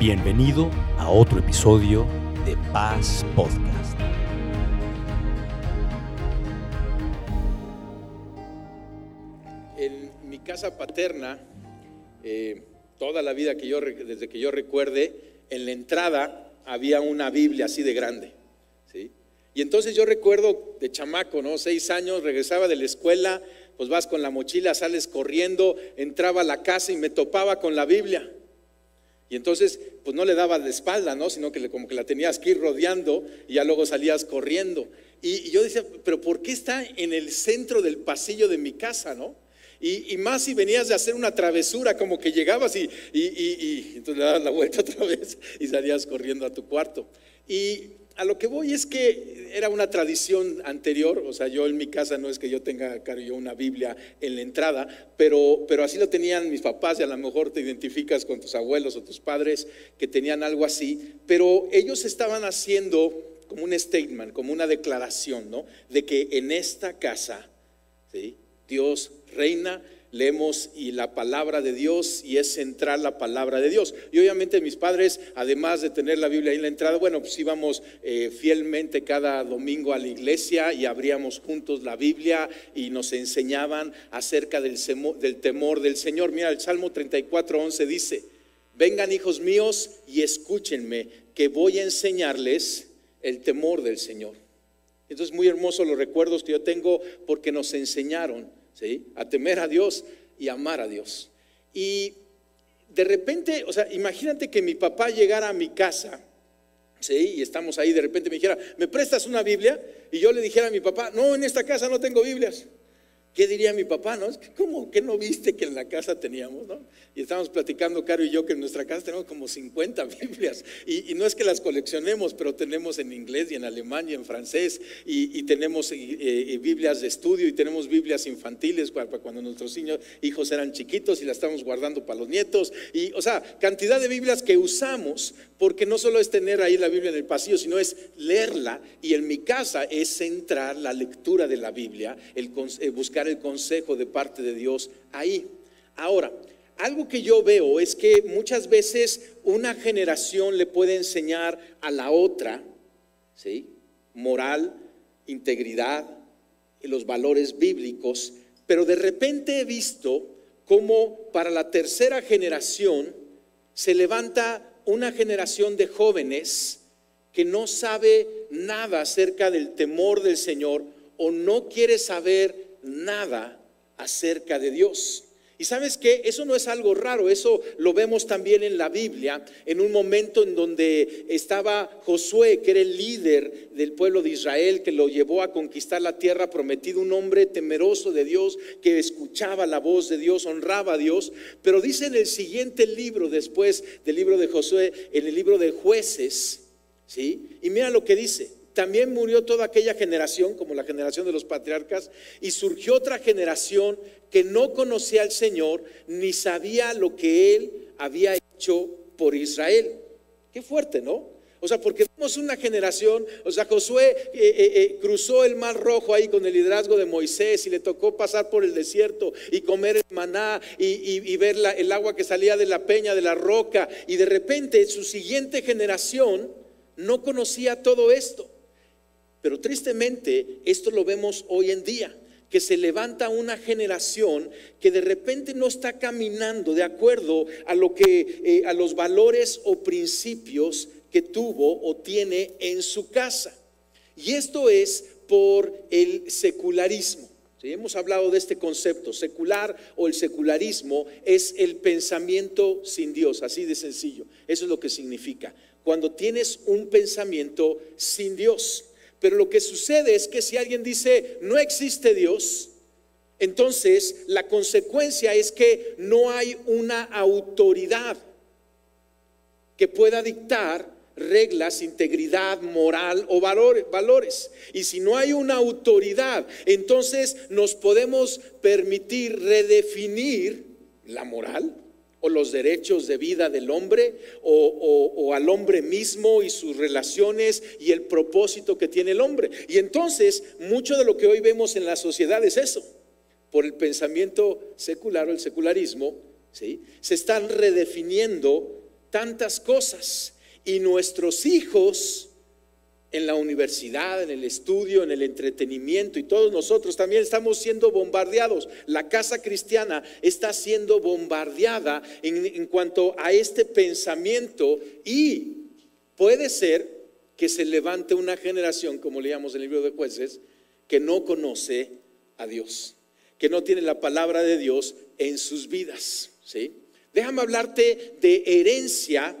Bienvenido a otro episodio de Paz Podcast. En mi casa paterna, eh, toda la vida que yo, desde que yo recuerde, en la entrada había una Biblia así de grande. ¿sí? Y entonces yo recuerdo de chamaco, ¿no? Seis años, regresaba de la escuela, pues vas con la mochila, sales corriendo, entraba a la casa y me topaba con la Biblia. Y entonces, pues no le daba de espalda, ¿no? Sino que como que la tenías que ir rodeando y ya luego salías corriendo. Y, yo decía, pero ¿por qué está en el centro del pasillo de mi casa, no? Y, más si venías de hacer una travesura, como que llegabas y, y, entonces le dabas la vuelta otra vez y salías corriendo a tu cuarto. Y a lo que voy es que era una tradición anterior, o sea, yo en mi casa no es que yo tenga, claro, una Biblia en la entrada, pero, pero así lo tenían mis papás y a lo mejor te identificas con tus abuelos o tus padres que tenían algo así, pero ellos estaban haciendo como un statement, como una declaración, ¿no? De que en esta casa, ¿sí? Dios reina leemos y la palabra de Dios y es central la palabra de Dios. Y obviamente mis padres, además de tener la Biblia ahí en la entrada, bueno, pues íbamos eh, fielmente cada domingo a la iglesia y abríamos juntos la Biblia y nos enseñaban acerca del, del temor del Señor. Mira, el Salmo 34, 11 dice, vengan hijos míos y escúchenme, que voy a enseñarles el temor del Señor. Entonces, muy hermosos los recuerdos que yo tengo porque nos enseñaron a temer a Dios y amar a Dios. Y de repente, o sea, imagínate que mi papá llegara a mi casa, ¿sí? Y estamos ahí, de repente me dijera, ¿me prestas una Biblia? Y yo le dijera a mi papá, no, en esta casa no tengo Biblias. ¿Qué diría mi papá? No? ¿Cómo que no viste que en la casa teníamos? ¿no? Y estábamos platicando, Caro y yo, que en nuestra casa tenemos como 50 Biblias. Y, no es que las coleccionemos, pero tenemos en inglés y en alemán y en francés. Y, tenemos eh, eh, Biblias de estudio y tenemos Biblias infantiles para, cuando nuestros hijos eran chiquitos y las estamos guardando para los nietos. Y, o sea, cantidad de Biblias que usamos porque no solo es tener ahí la Biblia en el pasillo, sino es leerla. Y en mi casa es centrar la lectura de la Biblia, el, eh, buscar el consejo de parte de Dios ahí. Ahora, algo que yo veo es que muchas veces una generación le puede enseñar a la otra, ¿sí? Moral, integridad, los valores bíblicos, pero de repente he visto cómo para la tercera generación se levanta una generación de jóvenes que no sabe nada acerca del temor del Señor o no quiere saber nada acerca de Dios. Y sabes que eso no es algo raro, eso lo vemos también en la Biblia, en un momento en donde estaba Josué, que era el líder del pueblo de Israel, que lo llevó a conquistar la tierra prometida, un hombre temeroso de Dios, que escuchaba la voz de Dios, honraba a Dios. Pero dice en el siguiente libro, después del libro de Josué, en el libro de jueces, ¿sí? Y mira lo que dice también murió toda aquella generación, como la generación de los patriarcas, y surgió otra generación que no conocía al Señor ni sabía lo que Él había hecho por Israel. Qué fuerte, ¿no? O sea, porque vemos una generación, o sea, Josué eh, eh, eh, cruzó el mar rojo ahí con el liderazgo de Moisés y le tocó pasar por el desierto y comer el maná y, ver el agua que salía de la peña, de la roca, y de repente su siguiente generación no conocía todo esto. Pero tristemente esto lo vemos hoy en día, que se levanta una generación que de repente no está caminando de acuerdo a lo que eh, a los valores o principios que tuvo o tiene en su casa. Y esto es por el secularismo. Hemos hablado de este concepto, secular o el secularismo es el pensamiento sin Dios, así de sencillo. Eso es lo que significa. Cuando tienes un pensamiento sin Dios. Pero lo que sucede es que si alguien dice no existe Dios, entonces la consecuencia es que no hay una autoridad que pueda dictar reglas, integridad, moral o valores. Y si no hay una autoridad, entonces nos podemos permitir redefinir la moral, o los derechos de vida del hombre o, al hombre mismo y sus relaciones y el propósito que tiene el hombre. Y entonces mucho de lo que hoy vemos en la sociedad es eso. Por el pensamiento secular o el secularismo, ¿sí? se están redefiniendo tantas cosas y nuestros hijos en la universidad, en el estudio, en el entretenimiento y todos nosotros también estamos siendo bombardeados. La casa cristiana está siendo bombardeada en, cuanto a este pensamiento y puede ser que se levante una generación, como leíamos en el libro de jueces, que no conoce a Dios, que no tiene la palabra de Dios en sus vidas. ¿sí? Déjame hablarte de herencia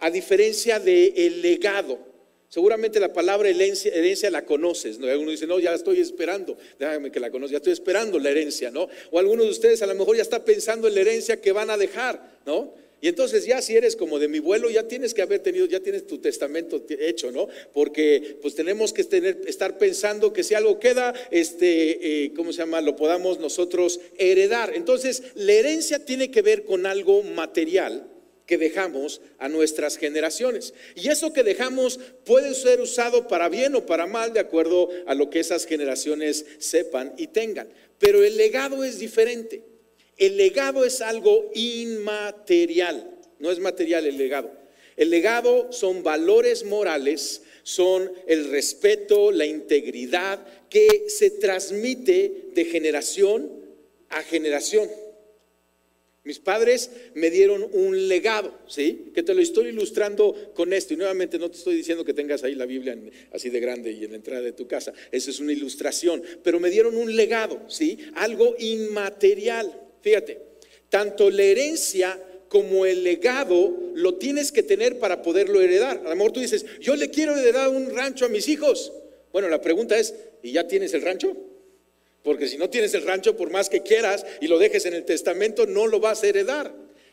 a diferencia del el legado. Seguramente la palabra herencia, la conoces, ¿no? Alguno dice, no, ya estoy esperando, déjame que la conozca, ya estoy esperando la herencia, ¿no? O alguno de ustedes a lo mejor ya está pensando en la herencia que van a dejar, ¿no? Y entonces ya si eres como de mi vuelo, ya tienes que haber tenido, ya tienes tu testamento hecho, ¿no? Porque pues tenemos que estar pensando que si algo queda, este, eh, ¿cómo se llama? Lo podamos nosotros heredar. Entonces, la herencia tiene que ver con algo material que dejamos a nuestras generaciones. Y eso que dejamos puede ser usado para bien o para mal, de acuerdo a lo que esas generaciones sepan y tengan. Pero el legado es diferente. El legado es algo inmaterial, no es material el legado. El legado son valores morales, son el respeto, la integridad que se transmite de generación a generación. Mis padres me dieron un legado, ¿sí? Que te lo estoy ilustrando con esto. Y nuevamente no te estoy diciendo que tengas ahí la Biblia así de grande y en la entrada de tu casa. Eso es una ilustración. Pero me dieron un legado, ¿sí? Algo inmaterial. Fíjate, tanto la herencia como el legado lo tienes que tener para poderlo heredar. A lo mejor tú dices, yo le quiero heredar un rancho a mis hijos. Bueno, la pregunta es, ¿y ya tienes el rancho? Porque si no tienes el rancho, por más que quieras y lo dejes en el testamento, no lo vas a heredar.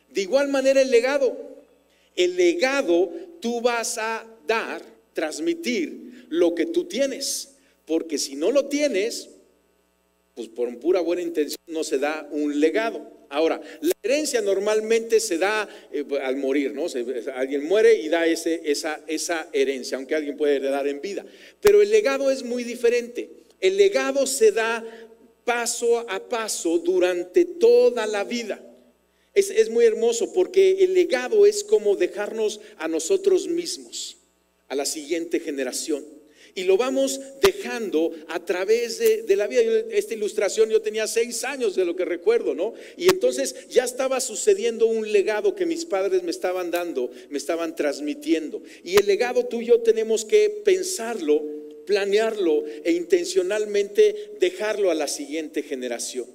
De igual manera el legado. El legado tú vas a dar, transmitir lo que tú tienes. Porque si no lo tienes, pues por pura buena intención no se da un legado. Ahora, la herencia normalmente se da eh, al morir, ¿no? alguien muere y da ese, esa, esa herencia, aunque alguien puede heredar en vida. Pero el legado es muy diferente. El legado se da paso a paso durante toda la vida. Es, muy hermoso porque el legado es como dejarnos a nosotros mismos, a la siguiente generación. Y lo vamos dejando a través de, de, la vida. Esta ilustración yo tenía seis años de lo que recuerdo, ¿no? Y entonces ya estaba sucediendo un legado que mis padres me estaban dando, me estaban transmitiendo. Y el legado tú y yo tenemos que pensarlo planearlo e intencionalmente dejarlo a la siguiente generación.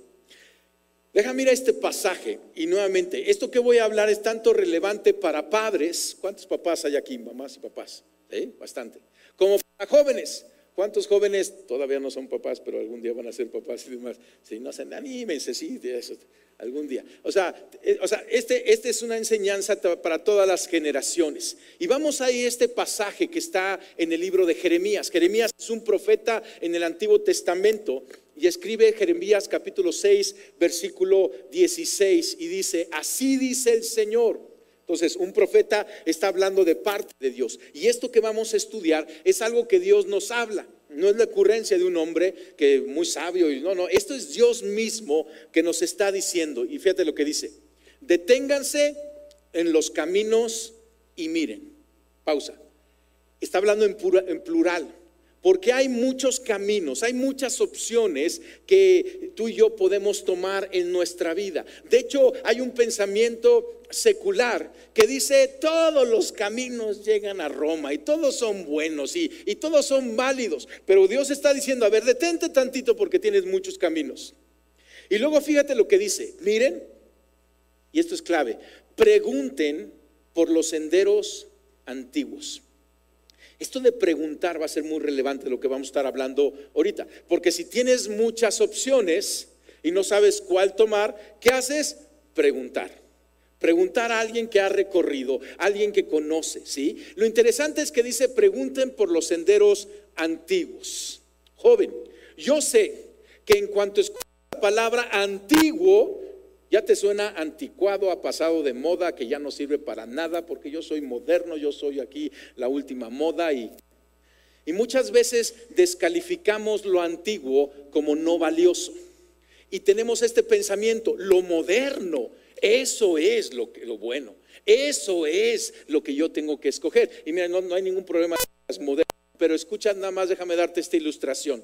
Deja mira este pasaje y nuevamente, esto que voy a hablar es tanto relevante para padres, ¿cuántos papás hay aquí, mamás y papás? ¿Eh? Bastante. Como para jóvenes, ¿cuántos jóvenes todavía no son papás, pero algún día van a ser papás y demás? Si no se anímense, sí, eso algún día. O sea, eh, o sea este, este, es una enseñanza para todas las generaciones. Y vamos a ir a este pasaje que está en el libro de Jeremías. Jeremías es un profeta en el Antiguo Testamento y escribe Jeremías capítulo 6, versículo 16 y dice, así dice el Señor. Entonces, un profeta está hablando de parte de Dios. Y esto que vamos a estudiar es algo que Dios nos habla. No es la ocurrencia de un hombre que muy sabio y no, no, esto es Dios mismo que nos está diciendo. Y fíjate lo que dice. Deténganse en los caminos y miren. Pausa. Está hablando en, en plural porque hay muchos caminos, hay muchas opciones que tú y yo podemos tomar en nuestra vida. De hecho, hay un pensamiento secular que dice todos los caminos llegan a Roma y todos son buenos y, todos son válidos. Pero Dios está diciendo, a ver, detente tantito porque tienes muchos caminos. Y luego fíjate lo que dice, miren, y esto es clave, pregunten por los senderos antiguos. Esto de preguntar va a ser muy relevante de lo que vamos a estar hablando ahorita, porque si tienes muchas opciones y no sabes cuál tomar, ¿qué haces? Preguntar. Preguntar a alguien que ha recorrido, alguien que conoce, ¿sí? Lo interesante es que dice, pregunten por los senderos antiguos. Joven, yo sé que en cuanto escuchas la palabra antiguo, ya te suena anticuado, ha pasado de moda, que ya no sirve para nada, porque yo soy moderno, yo soy aquí la última moda y, muchas veces descalificamos lo antiguo como no valioso. Y tenemos este pensamiento, lo moderno Eso es lo, que, lo bueno. Eso es lo que yo tengo que escoger. Y mira, no, no hay ningún problema con las modernas, pero escucha nada más, déjame darte esta ilustración.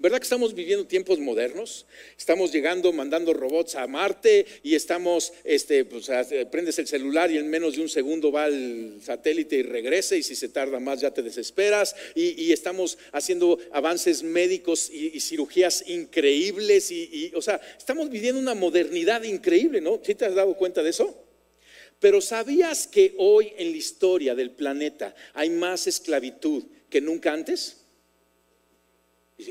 ¿Verdad que estamos viviendo tiempos modernos? Estamos llegando, mandando robots a Marte y estamos, este, pues, prendes el celular y en menos de un segundo va el satélite y regresa y si se tarda más ya te desesperas y, estamos haciendo avances médicos y, cirugías increíbles y, o sea, estamos viviendo una modernidad increíble, ¿no? ¿Sí te has dado cuenta de eso? Pero ¿sabías que hoy en la historia del planeta hay más esclavitud que nunca antes?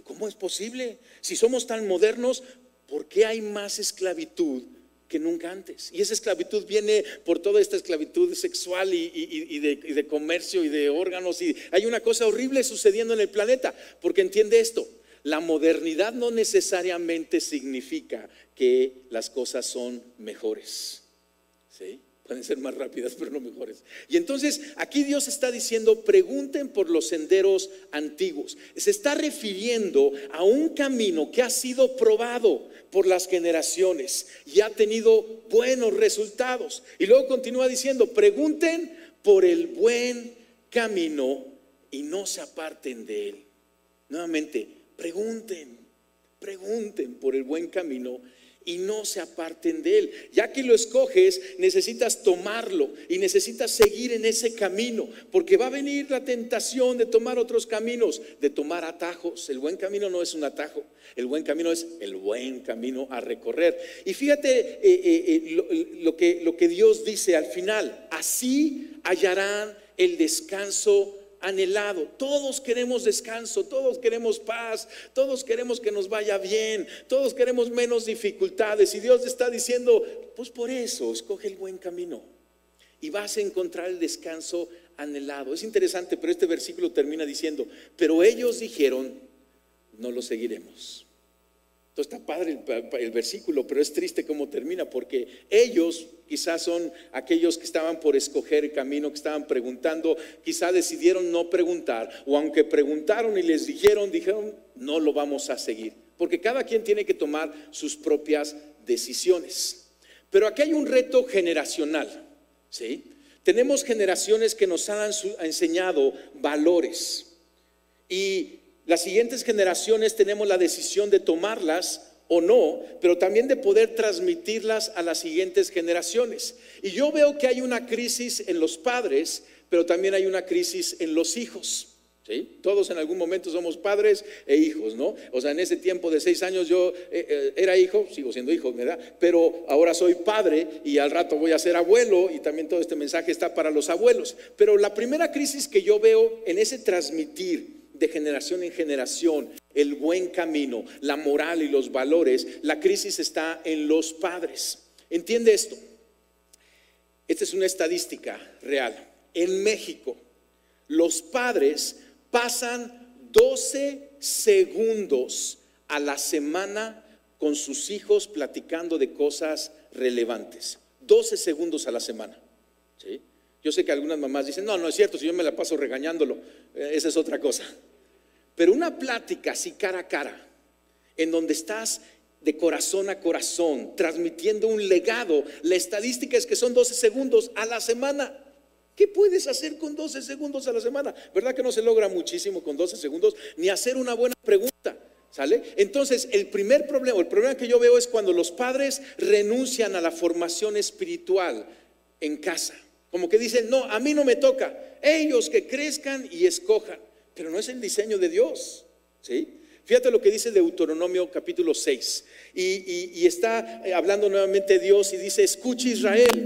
¿Cómo es posible? Si somos tan modernos, ¿por qué hay más esclavitud que nunca antes? Y esa esclavitud viene por toda esta esclavitud sexual y, de, comercio y de órganos. Y hay una cosa horrible sucediendo en el planeta, porque entiende esto. La modernidad no necesariamente significa que las cosas son mejores. ¿Sí? Pueden ser más rápidas, pero no mejores. Y entonces aquí Dios está diciendo, pregunten por los senderos antiguos. Se está refiriendo a un camino que ha sido probado por las generaciones y ha tenido buenos resultados. Y luego continúa diciendo, pregunten por el buen camino y no se aparten de él. Nuevamente, pregunten, pregunten por el buen camino y no se aparten de él. Ya que lo escoges, necesitas tomarlo y necesitas seguir en ese camino, porque va a venir la tentación de tomar otros caminos, de tomar atajos. El buen camino no es un atajo, el buen camino es el buen camino a recorrer. Y fíjate eh, eh, eh, lo, que, lo que Dios dice al final, así hallarán el descanso anhelado. Todos queremos descanso, todos queremos paz, todos queremos que nos vaya bien, todos queremos menos dificultades. Y Dios está diciendo, pues por eso, escoge el buen camino y vas a encontrar el descanso anhelado. Es interesante, pero este versículo termina diciendo, pero ellos dijeron, no lo seguiremos. Entonces está padre el, versículo, pero es triste cómo termina, porque ellos quizás son aquellos que estaban por escoger el camino, que estaban preguntando, quizás decidieron no preguntar, o aunque preguntaron y les dijeron, dijeron, no lo vamos a seguir, porque cada quien tiene que tomar sus propias decisiones. Pero aquí hay un reto generacional, ¿sí? Tenemos generaciones que nos han enseñado valores y las siguientes generaciones tenemos la decisión de tomarlas o no, pero también de poder transmitirlas a las siguientes generaciones. Y yo veo que hay una crisis en los padres, pero también hay una crisis en los hijos. ¿sí? Todos en algún momento somos padres e hijos, ¿no? O sea, en ese tiempo de seis años yo eh, eh, era hijo, sigo siendo hijo, ¿verdad? Pero ahora soy padre y al rato voy a ser abuelo y también todo este mensaje está para los abuelos. Pero la primera crisis que yo veo en ese transmitir, de generación en generación, el buen camino, la moral y los valores, la crisis está en los padres. ¿Entiende esto? Esta es una estadística real. En México, los padres pasan 12 segundos a la semana con sus hijos platicando de cosas relevantes. 12 segundos a la semana. ¿sí? Yo sé que algunas mamás dicen, no, no es cierto, si yo me la paso regañándolo, eh, esa es otra cosa. Pero una plática así cara a cara, en donde estás de corazón a corazón, transmitiendo un legado, la estadística es que son 12 segundos a la semana. ¿Qué puedes hacer con 12 segundos a la semana? ¿Verdad que no se logra muchísimo con 12 segundos? Ni hacer una buena pregunta. ¿Sale? Entonces, el primer problema, el problema que yo veo es cuando los padres renuncian a la formación espiritual en casa. Como que dicen, no, a mí no me toca. Ellos que crezcan y escojan pero no es el diseño de Dios. ¿sí? Fíjate lo que dice Deuteronomio capítulo 6. Y, está eh, hablando nuevamente Dios y dice, escucha Israel.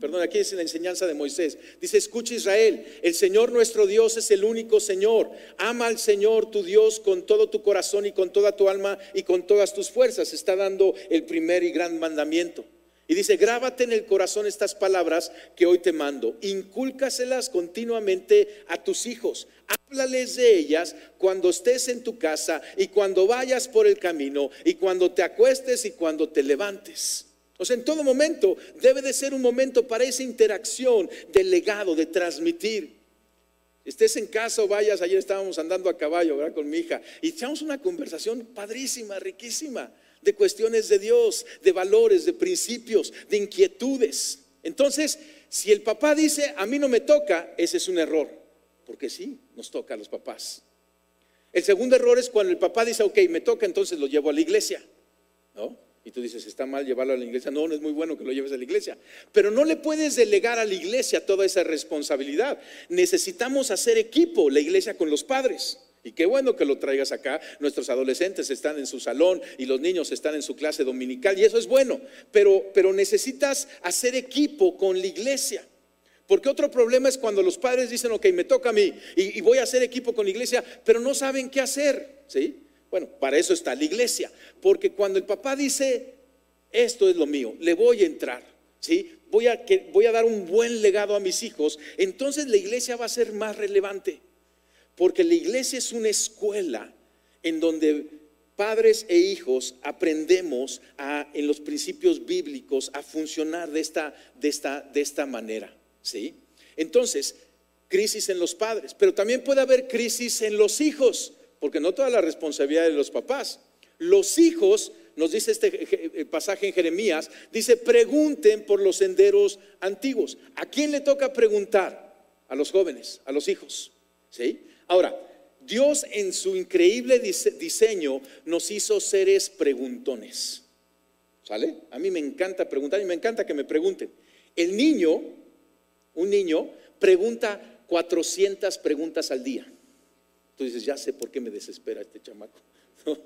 Perdón, aquí es la enseñanza de Moisés. Dice, escucha Israel, el Señor nuestro Dios es el único Señor. Ama al Señor tu Dios con todo tu corazón y con toda tu alma y con todas tus fuerzas. Está dando el primer y gran mandamiento. Y dice, grábate en el corazón estas palabras que hoy te mando, incúlcaselas continuamente a tus hijos, háblales de ellas cuando estés en tu casa y cuando vayas por el camino y cuando te acuestes y cuando te levantes. O sea, en todo momento debe de ser un momento para esa interacción del legado, de transmitir. Estés en casa o vayas, ayer estábamos andando a caballo, ¿verdad? Con mi hija y echamos una conversación padrísima, riquísima de cuestiones de Dios, de valores, de principios, de inquietudes. Entonces, si el papá dice, a mí no me toca, ese es un error, porque sí, nos toca a los papás. El segundo error es cuando el papá dice, ok, me toca, entonces lo llevo a la iglesia. ¿No? Y tú dices, está mal llevarlo a la iglesia. No, no es muy bueno que lo lleves a la iglesia. Pero no le puedes delegar a la iglesia toda esa responsabilidad. Necesitamos hacer equipo, la iglesia con los padres. Y qué bueno que lo traigas acá. Nuestros adolescentes están en su salón y los niños están en su clase dominical. Y eso es bueno. Pero, pero necesitas hacer equipo con la iglesia. Porque otro problema es cuando los padres dicen, ok, me toca a mí y, y voy a hacer equipo con la iglesia, pero no saben qué hacer. ¿Sí? Bueno, para eso está la iglesia, porque cuando el papá dice, esto es lo mío, le voy a entrar, ¿sí? Voy a, que, voy a dar un buen legado a mis hijos, entonces la iglesia va a ser más relevante, porque la iglesia es una escuela en donde padres e hijos aprendemos a, en los principios bíblicos a funcionar de esta, manera, ¿sí? Entonces, crisis en los padres, pero también puede haber crisis en los hijos porque no toda la responsabilidad de los papás. Los hijos, nos dice este pasaje en Jeremías, dice, pregunten por los senderos antiguos. ¿A quién le toca preguntar? A los jóvenes, a los hijos. ¿Sí? Ahora, Dios en su increíble diseño nos hizo seres preguntones. ¿Sale? A mí me encanta preguntar y me encanta que me pregunten. El niño, un niño, pregunta 400 preguntas al día. Tú dices, ya sé por qué me desespera este chamaco.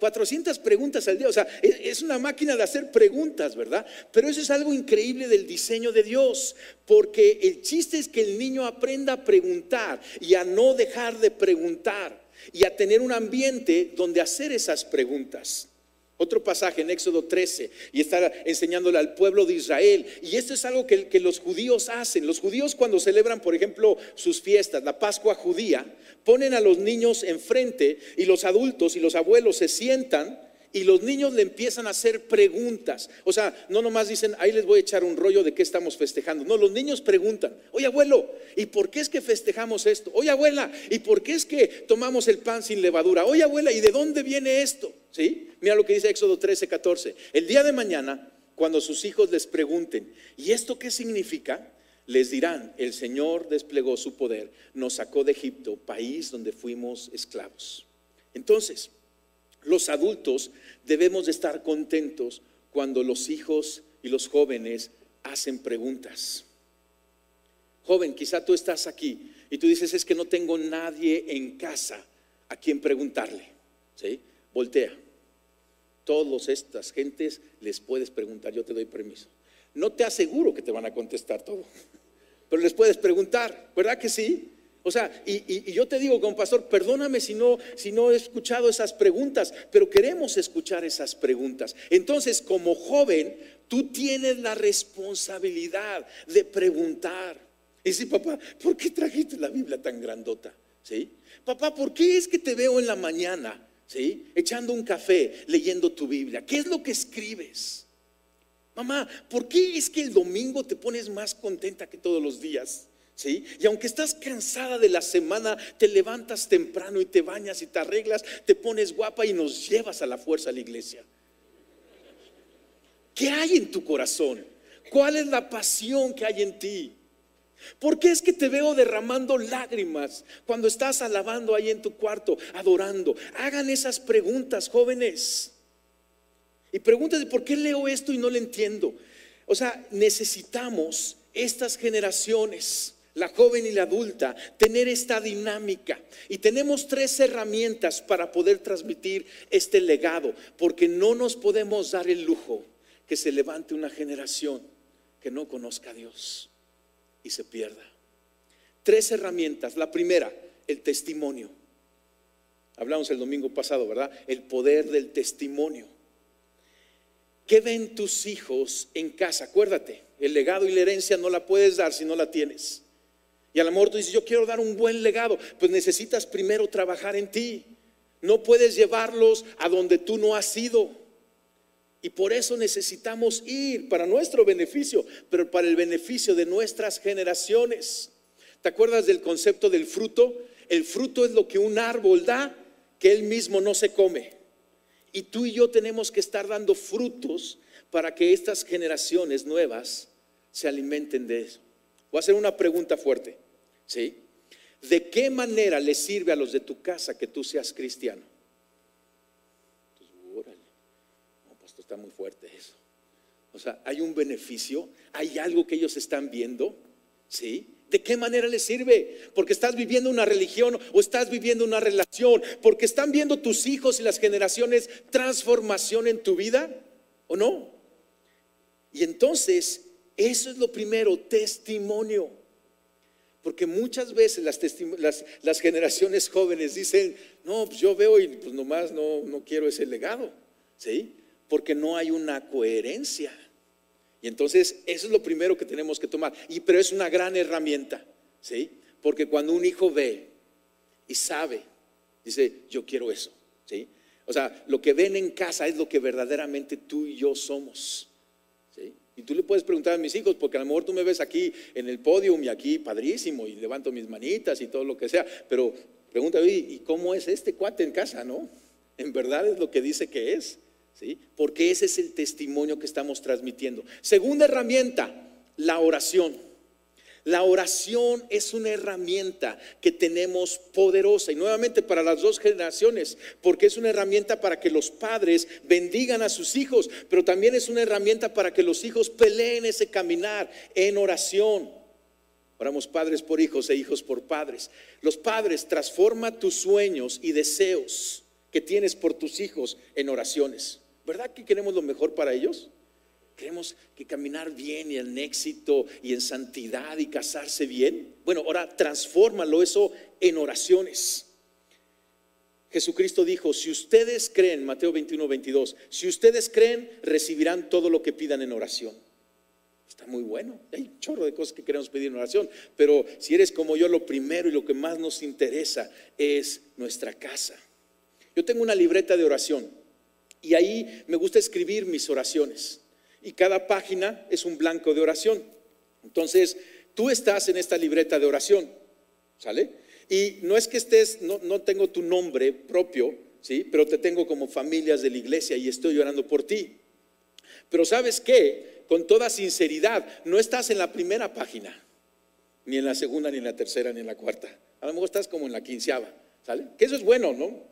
400 preguntas al día, o sea, es una máquina de hacer preguntas, ¿verdad? Pero eso es algo increíble del diseño de Dios, porque el chiste es que el niño aprenda a preguntar y a no dejar de preguntar y a tener un ambiente donde hacer esas preguntas. Otro pasaje en Éxodo 13 y está enseñándole al pueblo de Israel. Y esto es algo que, que, los judíos hacen. Los judíos cuando celebran, por ejemplo, sus fiestas, la Pascua judía, ponen a los niños enfrente y los adultos y los abuelos se sientan y los niños le empiezan a hacer preguntas. O sea, no nomás dicen, ahí les voy a echar un rollo de qué estamos festejando. No, los niños preguntan, oye abuelo, ¿y por qué es que festejamos esto? Oye abuela, ¿y por qué es que tomamos el pan sin levadura? Oye abuela, ¿y de dónde viene esto? Mira lo que dice Éxodo 13, 14. El día de mañana, cuando sus hijos les pregunten, ¿y esto qué significa? Les dirán, el Señor desplegó su poder, nos sacó de Egipto, país donde fuimos esclavos. Entonces, los adultos debemos de estar contentos cuando los hijos y los jóvenes hacen preguntas. Joven, quizá tú estás aquí y tú dices, es que no tengo nadie en casa a quien preguntarle. ¿Sí? Voltea. Todas estas gentes les puedes preguntar, yo te doy permiso. No te aseguro que te van a contestar todo, pero les puedes preguntar, ¿verdad que sí? O sea, y, yo te digo como pastor, perdóname si no, si he escuchado esas preguntas, pero queremos escuchar esas preguntas. Entonces, como joven, tú tienes la responsabilidad de preguntar. Y sí, papá, ¿por qué trajiste la Biblia tan grandota? ¿Sí? Papá, ¿por qué es que te veo en la mañana? ¿Sí? Echando un café, leyendo tu Biblia. ¿Qué es lo que escribes? Mamá, ¿por qué es que el domingo te pones más contenta que todos los días? Y aunque estás cansada de la semana, te levantas temprano y te bañas y te arreglas, te pones guapa y nos llevas a la fuerza a la iglesia. ¿Qué hay en tu corazón? ¿Cuál es la pasión que hay en ti? ¿Por qué es que te veo derramando lágrimas cuando estás alabando ahí en tu cuarto, adorando? Hagan esas preguntas, jóvenes. Y pregúntate, ¿por qué leo esto y no lo entiendo? O sea, necesitamos estas generaciones la joven y la adulta, tener esta dinámica. Y tenemos tres herramientas para poder transmitir este legado, porque no nos podemos dar el lujo que se levante una generación que no conozca a Dios y se pierda. Tres herramientas. La primera, el testimonio. Hablamos el domingo pasado, ¿verdad? El poder del testimonio. ¿Qué ven tus hijos en casa? Acuérdate, el legado y la herencia no la puedes dar si no la tienes. Y a lo tú dices, yo quiero dar un buen legado, pues necesitas primero trabajar en ti. No puedes llevarlos a donde tú no has ido. Y por eso necesitamos ir para nuestro beneficio, pero para el beneficio de nuestras generaciones. ¿Te acuerdas del concepto del fruto? El fruto es lo que un árbol da que él mismo no se come. Y tú y yo tenemos que estar dando frutos para que estas generaciones nuevas se alimenten de eso. Voy a hacer una pregunta fuerte. ¿Sí? ¿De qué manera le sirve a los de tu casa que tú seas cristiano? órale. No, pues está muy fuerte eso. O sea, hay un beneficio, hay algo que ellos están viendo, ¿sí? ¿De qué manera les sirve? Porque estás viviendo una religión o estás viviendo una relación, porque están viendo tus hijos y las generaciones transformación en tu vida o no. Y entonces, eso es lo primero, testimonio. Porque muchas veces las, las, generaciones jóvenes dicen, no, pues yo veo y pues nomás no, no quiero ese legado, ¿sí? Porque no hay una coherencia. Y entonces eso es lo primero que tenemos que tomar. Y, pero es una gran herramienta, ¿sí? Porque cuando un hijo ve y sabe, dice, yo quiero eso, ¿sí? O sea, lo que ven en casa es lo que verdaderamente tú y yo somos. ¿sí? Y tú le puedes preguntar a mis hijos, porque a lo mejor tú me ves aquí en el podio y aquí padrísimo y levanto mis manitas y todo lo que sea, pero pregúntame, ¿y cómo es este cuate en casa, no? En verdad es lo que dice que es. Porque ese es el testimonio que estamos transmitiendo. Segunda herramienta, la oración. La oración es una herramienta que tenemos poderosa y nuevamente para las dos generaciones, porque es una herramienta para que los padres bendigan a sus hijos, pero también es una herramienta para que los hijos peleen ese caminar en oración. Oramos padres por hijos e hijos por padres. Los padres transforma tus sueños y deseos que tienes por tus hijos en oraciones. ¿Verdad que queremos lo mejor para ellos? Queremos que caminar bien y en éxito y en santidad y casarse bien. Bueno, ahora transfórmalo eso en oraciones. Jesucristo dijo, si ustedes creen, Mateo 21, 22, si ustedes creen, recibirán todo lo que pidan en oración. Está muy bueno. Hay un chorro de cosas que queremos pedir en oración, pero si eres como yo, lo primero y lo que más nos interesa es nuestra casa. Yo tengo una libreta de oración. Y ahí me gusta escribir mis oraciones. Y cada página es un blanco de oración. Entonces, tú estás en esta libreta de oración, ¿sale? Y no es que estés, no, no tengo tu nombre propio, ¿sí? Pero te tengo como familias de la iglesia y estoy orando por ti. Pero ¿sabes qué? Con toda sinceridad, no estás en la primera página, ni en la segunda, ni en la tercera, ni en la cuarta. A lo mejor estás como en la quinceava, ¿sale? Que eso es bueno, ¿no?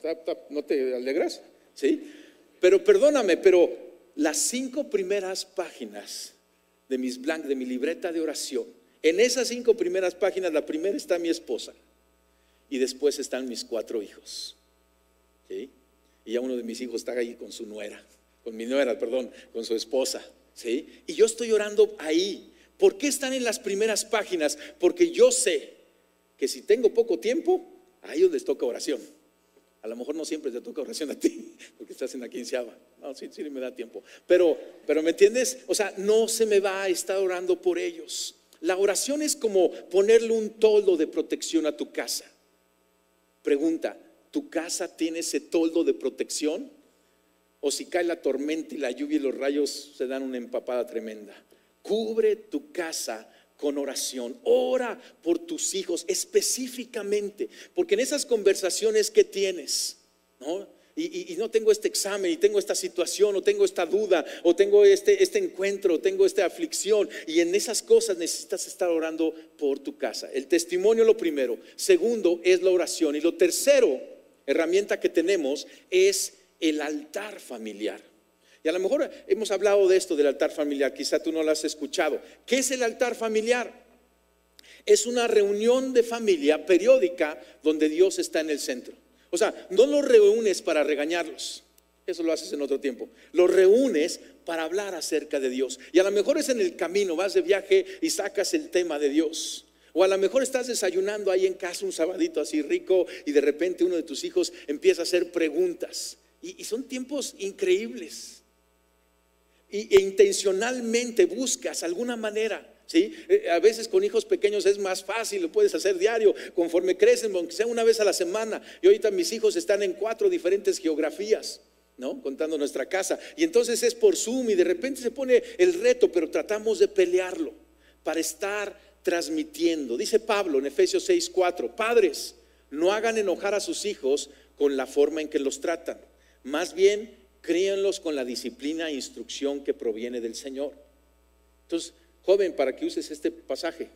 ¿No te alegras? ¿Sí? Pero perdóname, pero las cinco primeras páginas de mis blancos, de mi libreta de oración, en esas cinco primeras páginas, la primera está mi esposa y después están mis cuatro hijos. ¿sí? Y ya uno de mis hijos está ahí con su nuera, con mi nuera, perdón, con su esposa. ¿sí? Y yo estoy orando ahí. ¿Por qué están en las primeras páginas? Porque yo sé que si tengo poco tiempo, a ellos les toca oración. A lo mejor no siempre te toca oración a ti, porque estás en la quinceava. No, sí, sí me da tiempo. Pero, pero ¿me entiendes? O sea, no se me va a estar orando por ellos. La oración es como ponerle un toldo de protección a tu casa. Pregunta, ¿tu casa tiene ese toldo de protección? O si cae la tormenta y la lluvia y los rayos se dan una empapada tremenda. Cubre tu casa con oración. Ora por tus hijos específicamente, porque en esas conversaciones que tienes, ¿no? Y, no tengo este examen, y tengo esta situación, o tengo esta duda, o tengo este, este encuentro, o tengo esta aflicción, y en esas cosas necesitas estar orando por tu casa. El testimonio lo primero. Segundo es la oración. Y lo tercero, herramienta que tenemos, es el altar familiar. Y a lo mejor hemos hablado de esto del altar familiar, quizá tú no lo has escuchado. ¿Qué es el altar familiar? Es una reunión de familia periódica donde Dios está en el centro. O sea, no los reúnes para regañarlos. Eso lo haces en otro tiempo. Los reúnes para hablar acerca de Dios. Y a lo mejor es en el camino, vas de viaje y sacas el tema de Dios. O a lo mejor estás desayunando ahí en casa un sabadito así rico y de repente uno de tus hijos empieza a hacer preguntas. Y, y son tiempos increíbles e intencionalmente buscas alguna manera. ¿sí? Eh, a veces con hijos pequeños es más fácil, lo puedes hacer diario, conforme crecen, aunque sea una vez a la semana. Y ahorita mis hijos están en cuatro diferentes geografías. ¿no? Contando nuestra casa. Y entonces es por Zoom y de repente se pone el reto, pero tratamos de pelearlo para estar transmitiendo. Dice Pablo en Efesios 6:4, padres, no hagan enojar a sus hijos con la forma en que los tratan. Más bien, críanlos con la disciplina e instrucción que proviene del Señor. Entonces, joven, para que uses este pasaje,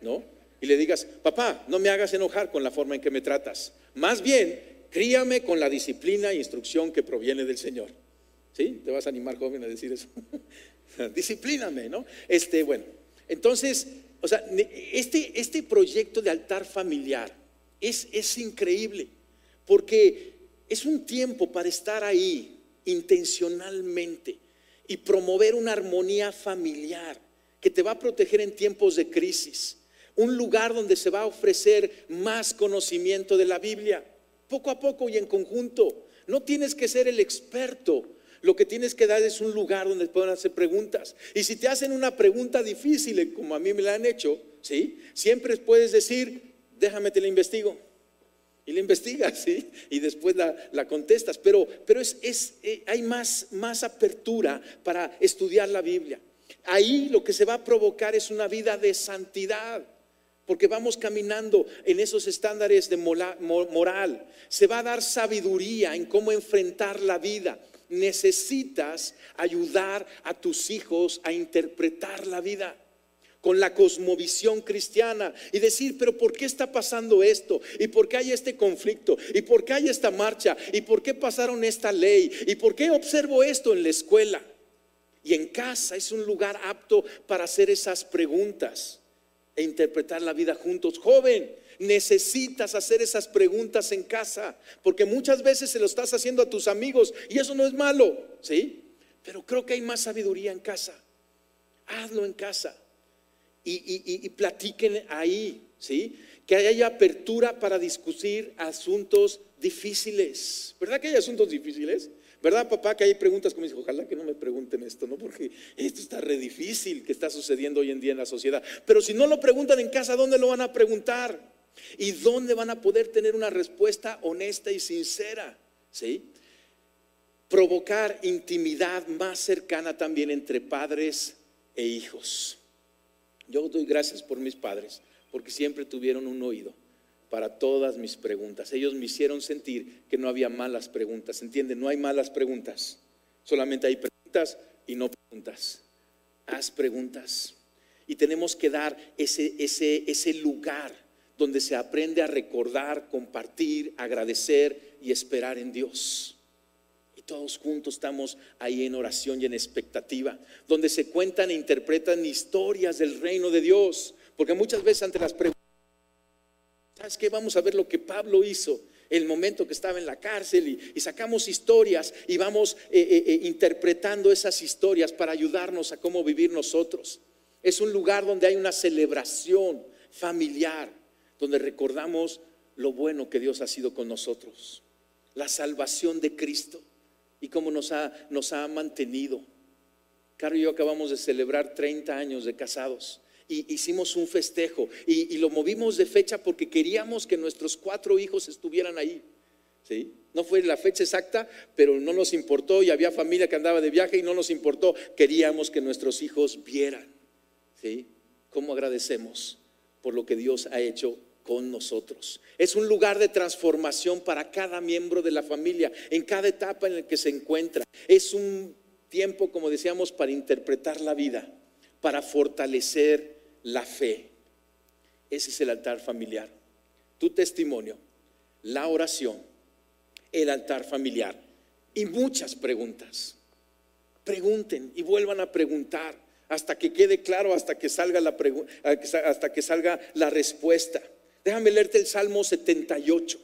¿no? Y le digas, papá, no me hagas enojar con la forma en que me tratas. Más bien, críame con la disciplina e instrucción que proviene del Señor. ¿Sí? ¿Te vas a animar, joven, a decir eso? Disciplíname, ¿no? Este, bueno, entonces, o sea, este, este proyecto de altar familiar es, es increíble, porque es un tiempo para estar ahí intencionalmente y promover una armonía familiar que te va a proteger en tiempos de crisis. Un lugar donde se va a ofrecer más conocimiento de la Biblia, poco a poco y en conjunto. No tienes que ser el experto, lo que tienes que dar es un lugar donde puedan hacer preguntas. Y si te hacen una pregunta difícil, como a mí me la han hecho, ¿sí? Siempre puedes decir, déjame te la investigo. Y la investigas. Y después la, contestas. Pero, pero es, eh, hay más, más apertura para estudiar la Biblia. Ahí lo que se va a provocar es una vida de santidad porque vamos caminando en esos estándares de moral. Se va a dar sabiduría en cómo enfrentar la vida necesitas ayudar a tus hijos a interpretar la vida con la cosmovisión cristiana y decir, pero ¿por qué está pasando esto? ¿Y por qué hay este conflicto? ¿Y por qué hay esta marcha? ¿Y por qué pasaron esta ley? ¿Y por qué observo esto en la escuela? Y en casa es un lugar apto para hacer esas preguntas e interpretar la vida juntos. Joven, necesitas hacer esas preguntas en casa, porque muchas veces se lo estás haciendo a tus amigos y eso no es malo, ¿sí? Pero creo que hay más sabiduría en casa. Hazlo en casa y, platiquen ahí, ¿sí? Que haya apertura para discutir asuntos difíciles. ¿Verdad que hay asuntos difíciles? ¿Verdad, papá? Que hay preguntas como dice, ojalá que no me pregunten esto, ¿no? Porque esto está re difícil que está sucediendo hoy en día en la sociedad. Pero si no lo preguntan en casa, ¿dónde lo van a preguntar? ¿Y dónde van a poder tener una respuesta honesta y sincera? ¿Sí? Provocar intimidad más cercana también entre padres e hijos. Yo doy gracias por mis padres, porque siempre tuvieron un oído para todas mis preguntas. Ellos me hicieron sentir que no había malas preguntas. ¿Entienden? No hay malas preguntas. Solamente hay preguntas y no preguntas. Haz preguntas. Y tenemos que dar ese, ese, ese lugar donde se aprende a recordar, compartir, agradecer y esperar en Dios. Todos juntos estamos ahí en oración y en expectativa, donde se cuentan e interpretan historias del reino de Dios, porque muchas veces ante las preguntas, ¿sabes qué? Vamos a ver lo que Pablo hizo el momento que estaba en la cárcel y, sacamos historias y vamos eh, eh, eh, interpretando esas historias para ayudarnos a cómo vivir nosotros. Es un lugar donde hay una celebración familiar, donde recordamos lo bueno que Dios ha sido con nosotros, la salvación de Cristo y cómo nos ha, nos ha mantenido. Caro y yo acabamos de celebrar 30 años de casados y hicimos un festejo y, lo movimos de fecha porque queríamos que nuestros cuatro hijos estuvieran ahí. ¿sí? No fue la fecha exacta, pero no nos importó y había familia que andaba de viaje y no nos importó. Queríamos que nuestros hijos vieran. ¿sí? ¿Cómo agradecemos por lo que Dios ha hecho con nosotros. Es un lugar de transformación para cada miembro de la familia, en cada etapa en la que se encuentra. Es un tiempo, como decíamos, para interpretar la vida, para fortalecer la fe. Ese es el altar familiar. Tu testimonio, la oración, el altar familiar y muchas preguntas. Pregunten y vuelvan a preguntar hasta que quede claro, hasta que salga la, hasta que salga la respuesta. Déjame leerte el Salmo 78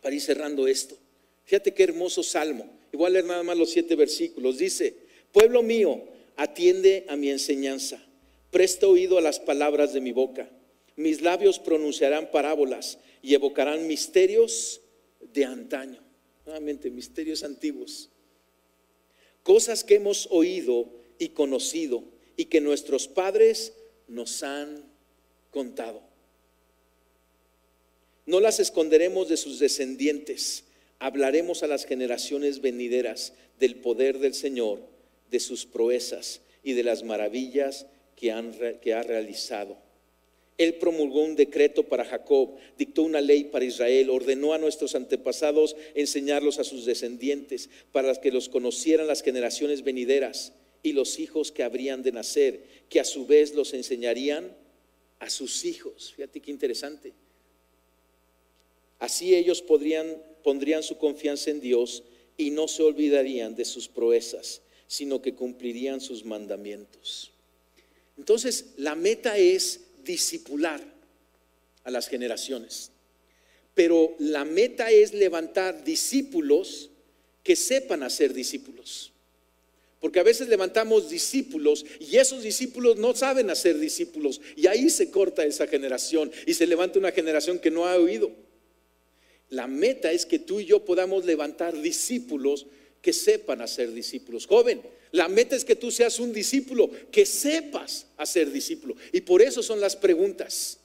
para ir cerrando esto. Fíjate qué hermoso salmo. A leer nada más los siete versículos. Dice, pueblo mío, atiende a mi enseñanza. Presta oído a las palabras de mi boca. Mis labios pronunciarán parábolas y evocarán misterios de antaño. Nuevamente, misterios antiguos. Cosas que hemos oído y conocido y que nuestros padres nos han contado. No las esconderemos de sus descendientes. Hablaremos a las generaciones venideras del poder del Señor, de sus proezas y de las maravillas que, ha realizado. Él promulgó un decreto para Jacob, dictó una ley para Israel, ordenó a nuestros antepasados enseñarlos a sus descendientes, para que los conocieran las generaciones venideras y los hijos que habrían de nacer, que a su vez los enseñarían a sus hijos. Fíjate qué interesante. Así ellos podrían, pondrían su confianza en Dios y no se olvidarían de sus proezas, sino que cumplirían sus mandamientos. Entonces, la meta es discipular a las generaciones. Pero la meta es levantar discípulos que sepan hacer discípulos. Porque a veces levantamos discípulos y esos discípulos no saben hacer discípulos. Y ahí se corta esa generación y se levanta una generación que no ha oído. La meta es que tú y yo podamos levantar discípulos que sepan hacer discípulos. Joven, la meta es que tú seas un discípulo, que sepas hacer discípulo. Y por eso son las preguntas.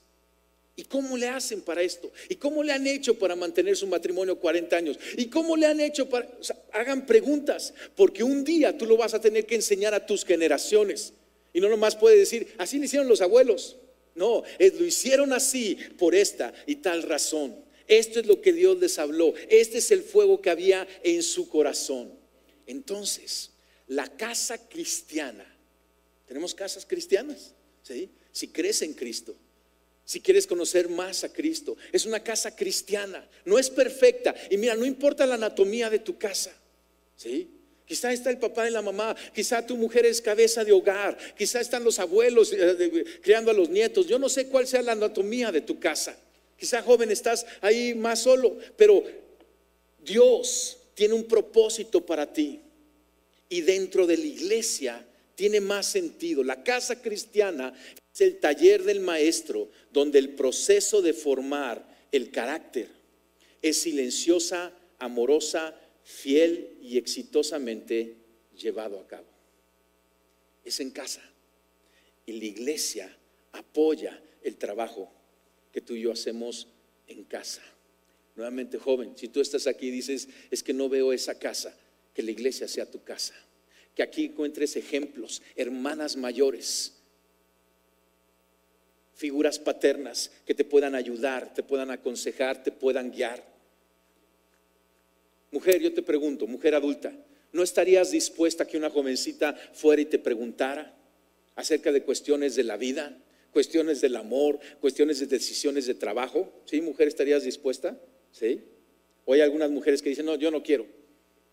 ¿Y cómo le hacen para esto? ¿Y cómo le han hecho para mantener su matrimonio 40 años? ¿Y cómo le han hecho para... hagan preguntas, porque un día tú lo vas a tener que enseñar a tus generaciones. Y no nomás puede decir, así lo hicieron los abuelos. No, lo hicieron así por esta y tal razón. Esto es lo que Dios les habló. Este es el fuego que había en su corazón. Entonces, la casa cristiana, tenemos casas cristianas, ¿sí? Si crees en Cristo, si quieres conocer más a Cristo, es una casa cristiana, no es perfecta. Y mira, no importa la anatomía de tu casa, ¿sí? Quizá está el papá y la mamá, quizá tu mujer es cabeza de hogar, quizá están los abuelos eh, criando a los nietos. Yo no sé cuál sea la anatomía de tu casa. Quizá joven estás ahí más solo, pero Dios tiene un propósito para ti. Y dentro de la iglesia tiene más sentido. La casa cristiana es el taller del maestro donde el proceso de formar el carácter es silenciosa, amorosa, fiel y exitosamente llevado a cabo. Es en casa. Y la iglesia apoya el trabajo que tú y yo hacemos en casa. Nuevamente, joven, si tú estás aquí y dices, es que no veo esa casa, que la iglesia sea tu casa. Que aquí encuentres ejemplos, hermanas mayores, figuras paternas que te puedan ayudar, te puedan aconsejar, te puedan guiar. Mujer, yo te pregunto, mujer adulta, ¿no estarías dispuesta a que una jovencita fuera y te preguntara acerca de cuestiones de la vida? Cuestiones del amor, cuestiones de decisiones de trabajo. ¿Sí, mujer, estarías dispuesta? ¿Sí? O hay algunas mujeres que dicen, no, yo no quiero.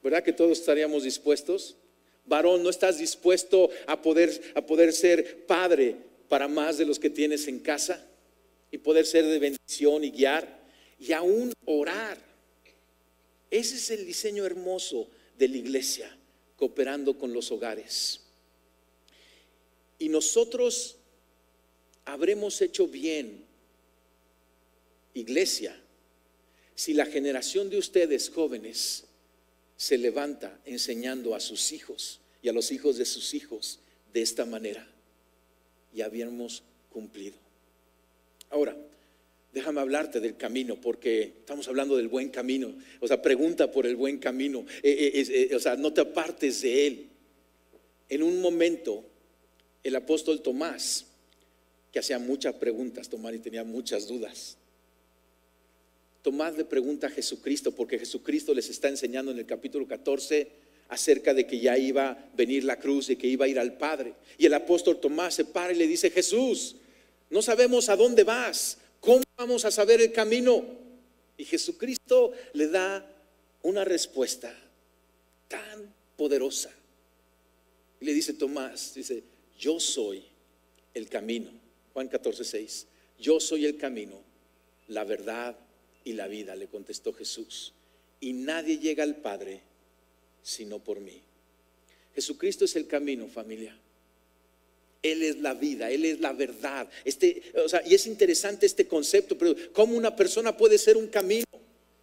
¿Verdad que todos estaríamos dispuestos? Varón, ¿no estás dispuesto a poder, a poder ser padre para más de los que tienes en casa? Y poder ser de bendición y guiar y aún orar. Ese es el diseño hermoso de la iglesia, cooperando con los hogares. Y nosotros habremos hecho bien, iglesia, si la generación de ustedes jóvenes se levanta enseñando a sus hijos y a los hijos de sus hijos de esta manera. Y habíamos cumplido. Ahora, déjame hablarte del camino, porque estamos hablando del buen camino. O sea, pregunta por el buen camino. Eh, eh, eh, o sea, no te apartes de él. En un momento, el apóstol Tomás que hacía muchas preguntas, Tomás, y tenía muchas dudas. Tomás le pregunta a Jesucristo, porque Jesucristo les está enseñando en el capítulo 14 acerca de que ya iba a venir la cruz y que iba a ir al Padre. Y el apóstol Tomás se para y le dice, Jesús, no sabemos a dónde vas, ¿cómo vamos a saber el camino? Y Jesucristo le da una respuesta tan poderosa. Y le dice Tomás, dice, yo soy el camino Juan 14, 6. Yo soy el camino, la verdad y la vida, le contestó Jesús. Y nadie llega al Padre sino por mí. Jesucristo es el camino, familia. Él es la vida, Él es la verdad. Este, o sea, y es interesante este concepto, pero ¿cómo una persona puede ser un camino?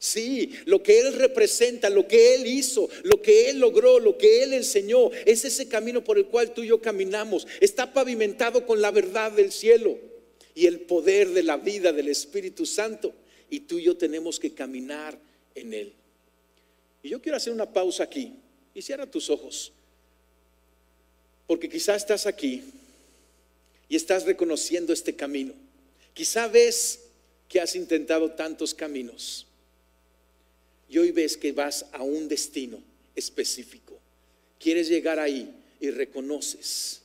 Sí, lo que Él representa, lo que Él hizo, lo que Él logró, lo que Él enseñó, es ese camino por el cual tú y yo caminamos. Está pavimentado con la verdad del cielo y el poder de la vida del Espíritu Santo. Y tú y yo tenemos que caminar en Él. Y yo quiero hacer una pausa aquí y cierra tus ojos. Porque quizás estás aquí y estás reconociendo este camino. Quizá ves que has intentado tantos caminos y hoy ves que vas a un destino específico. Quieres llegar ahí y reconoces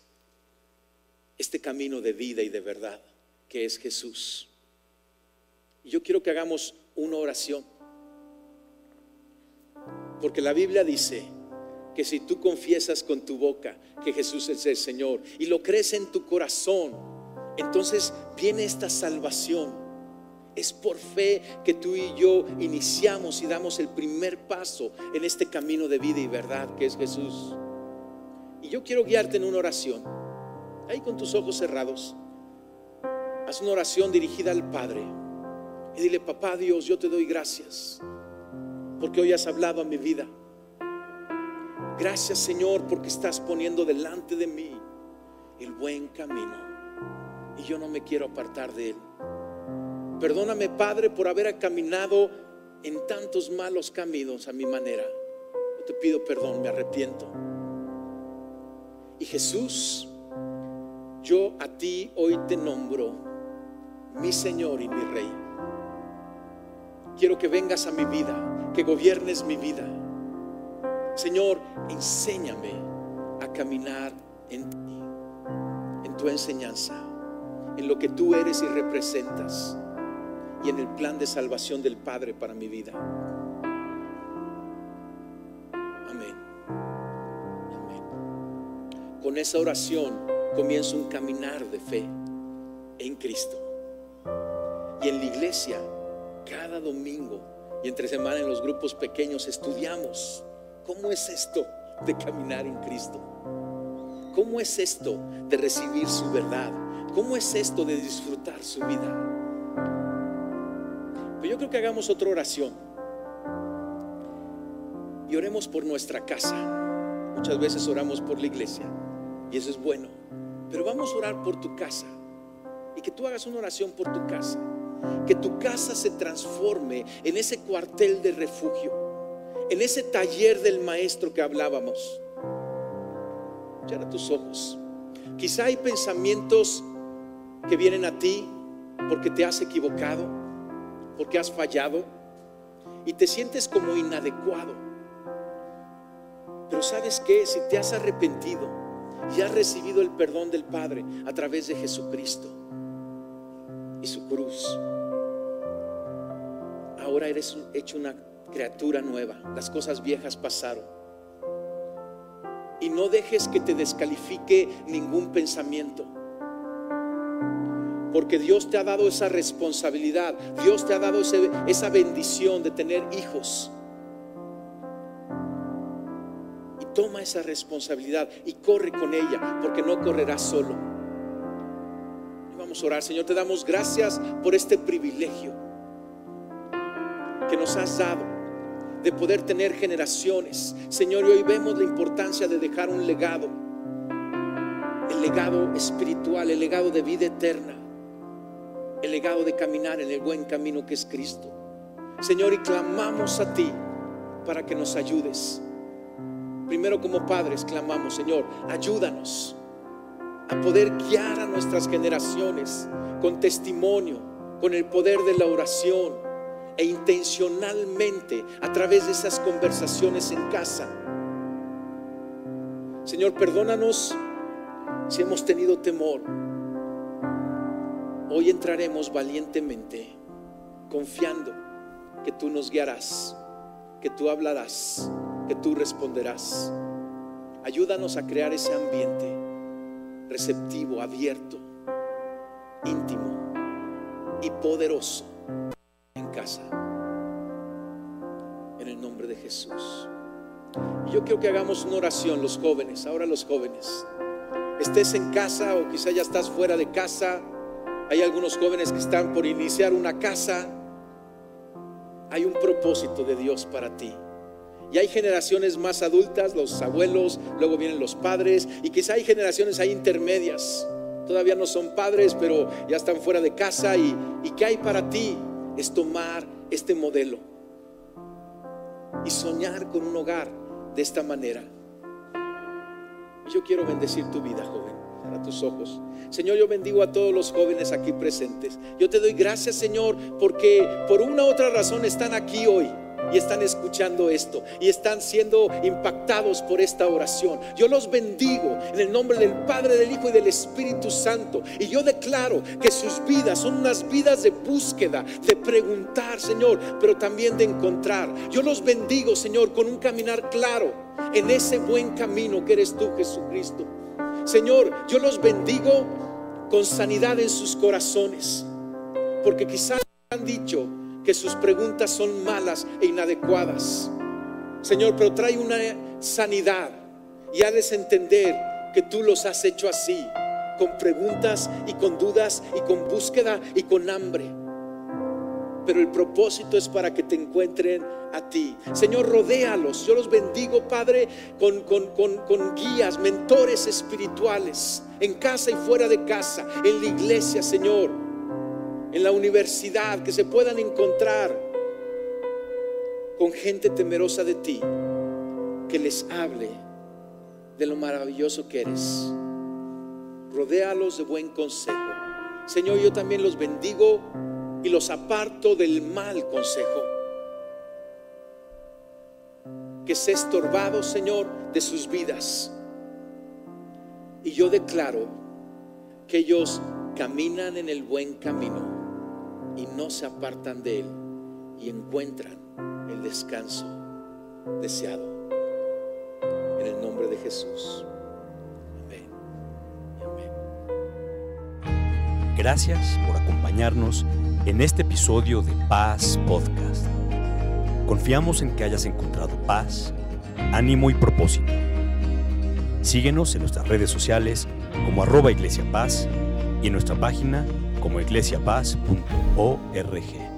este camino de vida y de verdad que es Jesús. Y yo quiero que hagamos una oración. Porque la Biblia dice que si tú confiesas con tu boca que Jesús es el Señor y lo crees en tu corazón, entonces viene esta salvación. Es por fe que tú y yo iniciamos y damos el primer paso en este camino de vida y verdad que es Jesús. Y yo quiero guiarte en una oración. Ahí con tus ojos cerrados. Haz una oración dirigida al Padre. Y dile, papá Dios, yo te doy gracias porque hoy has hablado a mi vida. Gracias Señor porque estás poniendo delante de mí el buen camino y yo no me quiero apartar de él. Perdóname Padre por haber caminado en tantos malos caminos a mi manera. Yo te pido perdón, me arrepiento. Y Jesús, yo a ti hoy te nombro mi Señor y mi Rey. Quiero que vengas a mi vida, que gobiernes mi vida. Señor, enséñame a caminar en ti, en tu enseñanza, en lo que tú eres y representas y en el plan de salvación del Padre para mi vida. Amén. Amén. Con esa oración comienzo un caminar de fe en Cristo. Y en la iglesia cada domingo y entre semana en los grupos pequeños estudiamos cómo es esto de caminar en Cristo. ¿Cómo es esto de recibir su verdad? ¿Cómo es esto de disfrutar su vida? Pero yo creo que hagamos otra oración. Y oremos por nuestra casa. Muchas veces oramos por la iglesia. Y eso es bueno. Pero vamos a orar por tu casa. Y que tú hagas una oración por tu casa que tu casa se transforme en ese cuartel de refugio, en ese taller del maestro que hablábamos. Cierra tus ojos. Quizá hay pensamientos que vienen a ti porque te has equivocado, porque has fallado y te sientes como inadecuado. Pero sabes que si te has arrepentido y has recibido el perdón del Padre a través de Jesucristo y su cruz, ahora eres hecho una criatura nueva. Las cosas viejas pasaron. Y no dejes que te descalifique ningún pensamiento. Porque Dios te ha dado esa responsabilidad. Dios te ha dado esa bendición de tener hijos. Y toma esa responsabilidad y corre con ella, porque no correrás solo. vamos a orar, Señor, te damos gracias por este privilegio que nos has dado de poder tener generaciones. Señor, y hoy vemos la importancia de dejar un legado, el legado espiritual, el legado de vida eterna, el legado de caminar en el buen camino que es Cristo. Señor, y clamamos a ti para que nos ayudes. Primero como padres clamamos, Señor, ayúdanos a poder guiar a nuestras generaciones con testimonio, con el poder de la oración e intencionalmente a través de esas conversaciones en casa. Señor, perdónanos si hemos tenido temor. Hoy entraremos valientemente, confiando que tú nos guiarás, que tú hablarás, que tú responderás. Ayúdanos a crear ese ambiente receptivo, abierto, íntimo y poderoso casa. En el nombre de Jesús. Y yo quiero que hagamos una oración los jóvenes, ahora los jóvenes. Estés en casa o quizá ya estás fuera de casa. Hay algunos jóvenes que están por iniciar una casa. Hay un propósito de Dios para ti. Y hay generaciones más adultas, los abuelos, luego vienen los padres, y quizá hay generaciones ahí intermedias. Todavía no son padres, pero ya están fuera de casa. ¿Y, y qué hay para ti? es tomar este modelo y soñar con un hogar de esta manera. Yo quiero bendecir tu vida, joven. Cierra tus ojos. Señor, yo bendigo a todos los jóvenes aquí presentes. Yo te doy gracias, Señor, porque por una u otra razón están aquí hoy y están escuchando esto y están siendo impactados por esta oración. Yo los bendigo en el nombre del Padre, del Hijo y del Espíritu Santo. Y yo declaro que sus vidas son unas vidas de búsqueda, de preguntar, Señor, pero también de encontrar. Yo los bendigo, Señor, con un caminar claro en ese buen camino que eres tú, Jesucristo. Señor, yo los bendigo con sanidad en sus corazones, porque quizás han dicho que sus preguntas son malas e inadecuadas. Señor, pero trae una sanidad y hazles entender que tú los has hecho así, con preguntas y con dudas y con búsqueda y con hambre pero el propósito es para que te encuentren a ti. Señor, rodéalos. Yo los bendigo, Padre, con, con, guías, mentores espirituales, en casa y fuera de casa, en la iglesia, Señor, en la universidad, que se puedan encontrar con gente temerosa de ti, que les hable de lo maravilloso que eres. Rodéalos de buen consejo. Señor, yo también los bendigo y los aparto del mal consejo. Que se estorbado, Señor, de sus vidas. Y yo declaro que ellos caminan en el buen camino y no se apartan de él y encuentran el descanso deseado. En el nombre de Jesús. Amén. Gracias por acompañarnos en este episodio de Paz Podcast. Confiamos en que hayas encontrado paz, ánimo y propósito. Síguenos en nuestras redes sociales como arroba Iglesia Paz y en nuestra página como iglesiapaz.org.